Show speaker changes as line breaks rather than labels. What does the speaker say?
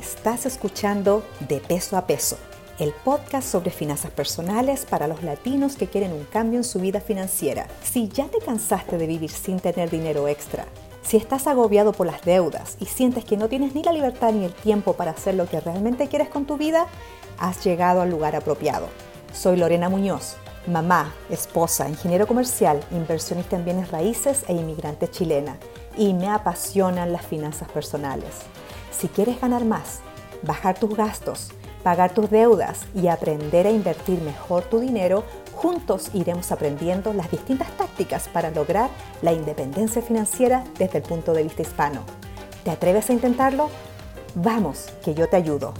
Estás escuchando De Peso a Peso, el podcast sobre finanzas personales para los latinos que quieren un cambio en su vida financiera. Si ya te cansaste de vivir sin tener dinero extra, si estás agobiado por las deudas y sientes que no tienes ni la libertad ni el tiempo para hacer lo que realmente quieres con tu vida, has llegado al lugar apropiado. Soy Lorena Muñoz, mamá, esposa, ingeniero comercial, inversionista en bienes raíces e inmigrante chilena, y me apasionan las finanzas personales. Si quieres ganar más, bajar tus gastos, pagar tus deudas y aprender a invertir mejor tu dinero, juntos iremos aprendiendo las distintas tácticas para lograr la independencia financiera desde el punto de vista hispano. ¿Te atreves a intentarlo? Vamos, que yo te ayudo.